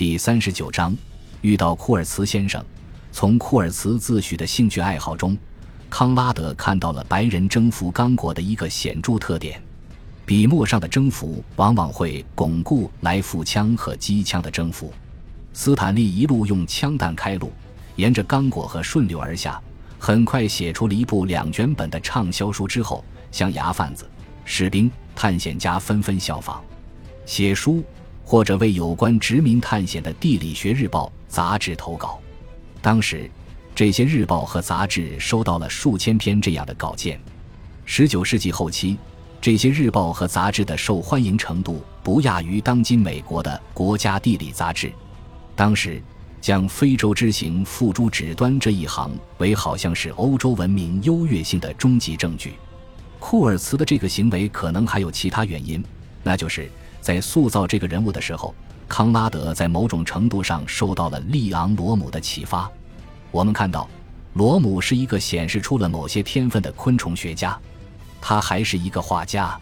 第三十九章，遇到库尔茨先生。从库尔茨自诩的兴趣爱好中，康拉德看到了白人征服刚果的一个显著特点：笔墨上的征服往往会巩固来复枪和机枪的征服。斯坦利一路用枪弹开路，沿着刚果河顺流而下，很快写出了一部两卷本的畅销书。之后，向牙贩子、士兵、探险家纷纷效仿，写书。或者为有关殖民探险的《地理学日报》杂志投稿，当时这些日报和杂志收到了数千篇这样的稿件。十九世纪后期，这些日报和杂志的受欢迎程度不亚于当今美国的国家地理杂志。当时将非洲之行付诸纸端这一行为好像是欧洲文明优越性的终极证据。库尔茨的这个行为可能还有其他原因，那就是。在塑造这个人物的时候，康拉德在某种程度上受到了利昂·罗姆的启发。我们看到，罗姆是一个显示出了某些天分的昆虫学家，他还是一个画家，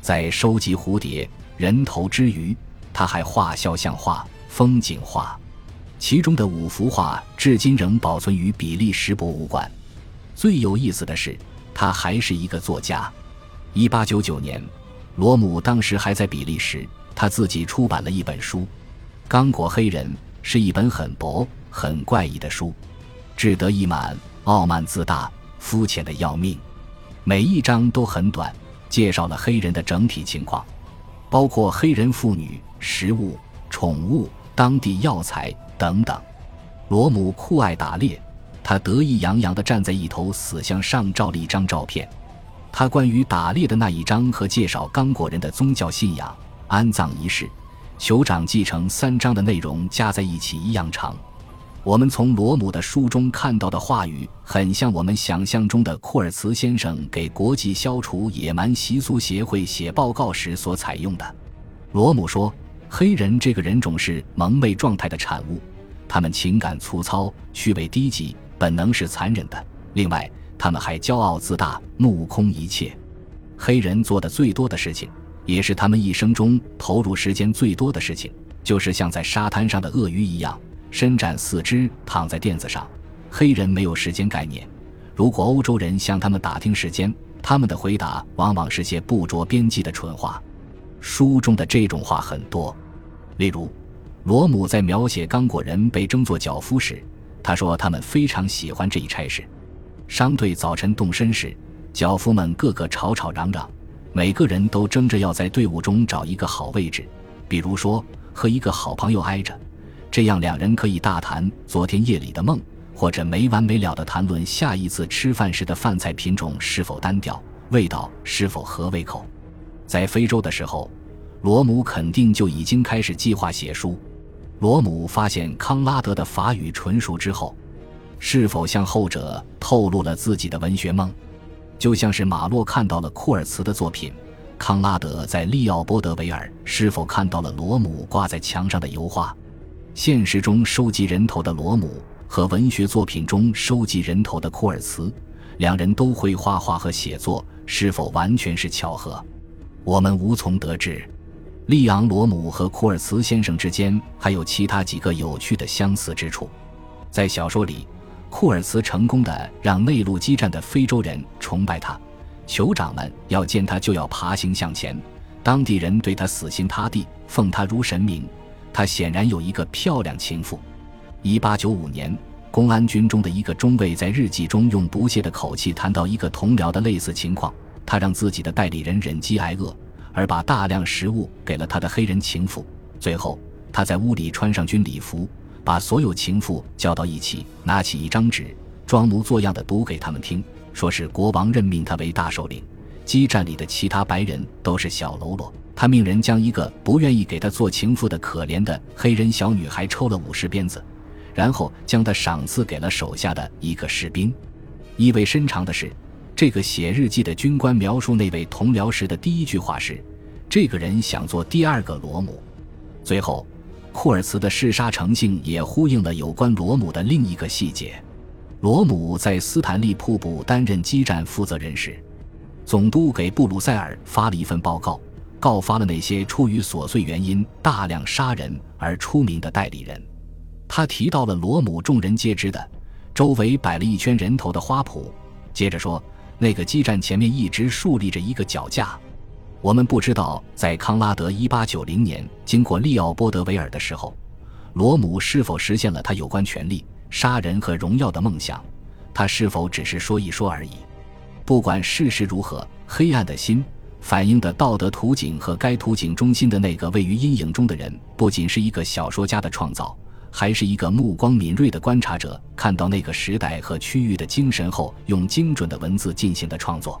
在收集蝴蝶、人头之余，他还画肖像画、风景画，其中的五幅画至今仍保存于比利时博物馆。最有意思的是，他还是一个作家。一八九九年。罗姆当时还在比利时，他自己出版了一本书，《刚果黑人》是一本很薄、很怪异的书，志得意满、傲慢自大、肤浅的要命。每一章都很短，介绍了黑人的整体情况，包括黑人妇女、食物、宠物、当地药材等等。罗姆酷爱打猎，他得意洋洋地站在一头死象上照了一张照片。他关于打猎的那一章和介绍刚果人的宗教信仰、安葬仪式、酋长继承三章的内容加在一起一样长。我们从罗姆的书中看到的话语，很像我们想象中的库尔茨先生给国际消除野蛮习俗协会写报告时所采用的。罗姆说：“黑人这个人种是蒙昧状态的产物，他们情感粗糙，趣味低级，本能是残忍的。另外。”他们还骄傲自大，目空一切。黑人做的最多的事情，也是他们一生中投入时间最多的事情，就是像在沙滩上的鳄鱼一样，伸展四肢躺在垫子上。黑人没有时间概念。如果欧洲人向他们打听时间，他们的回答往往是些不着边际的蠢话。书中的这种话很多，例如，罗姆在描写刚果人被征作脚夫时，他说他们非常喜欢这一差事。商队早晨动身时，脚夫们个个吵吵嚷嚷，每个人都争着要在队伍中找一个好位置，比如说和一个好朋友挨着，这样两人可以大谈昨天夜里的梦，或者没完没了地谈论下一次吃饭时的饭菜品种是否单调，味道是否合胃口。在非洲的时候，罗姆肯定就已经开始计划写书。罗姆发现康拉德的法语纯熟之后。是否向后者透露了自己的文学梦，就像是马洛看到了库尔茨的作品，康拉德在利奥波德维尔是否看到了罗姆挂在墙上的油画？现实中收集人头的罗姆和文学作品中收集人头的库尔茨，两人都会画画和写作，是否完全是巧合？我们无从得知。利昂·罗姆和库尔茨先生之间还有其他几个有趣的相似之处，在小说里。库尔茨成功的让内陆激战的非洲人崇拜他，酋长们要见他就要爬行向前，当地人对他死心塌地，奉他如神明。他显然有一个漂亮情妇。一八九五年，公安军中的一个中尉在日记中用不屑的口气谈到一个同僚的类似情况：他让自己的代理人忍饥挨饿，而把大量食物给了他的黑人情妇。最后，他在屋里穿上军礼服。把所有情妇叫到一起，拿起一张纸，装模作样的读给他们听，说是国王任命他为大首领。激战里的其他白人都是小喽啰。他命人将一个不愿意给他做情妇的可怜的黑人小女孩抽了五十鞭子，然后将她赏赐给了手下的一个士兵。意味深长的是，这个写日记的军官描述那位同僚时的第一句话是：“这个人想做第二个罗姆。”最后。库尔茨的嗜杀成性也呼应了有关罗姆的另一个细节：罗姆在斯坦利瀑布担任激战负责人时，总督给布鲁塞尔发了一份报告，告发了那些出于琐碎原因大量杀人而出名的代理人。他提到了罗姆众人皆知的周围摆了一圈人头的花圃，接着说，那个基站前面一直竖立着一个脚架。我们不知道，在康拉德1890年经过利奥波德维尔的时候，罗姆是否实现了他有关权力、杀人和荣耀的梦想。他是否只是说一说而已？不管事实如何，黑暗的心反映的道德图景和该图景中心的那个位于阴影中的人，不仅是一个小说家的创造。还是一个目光敏锐的观察者，看到那个时代和区域的精神后，用精准的文字进行的创作。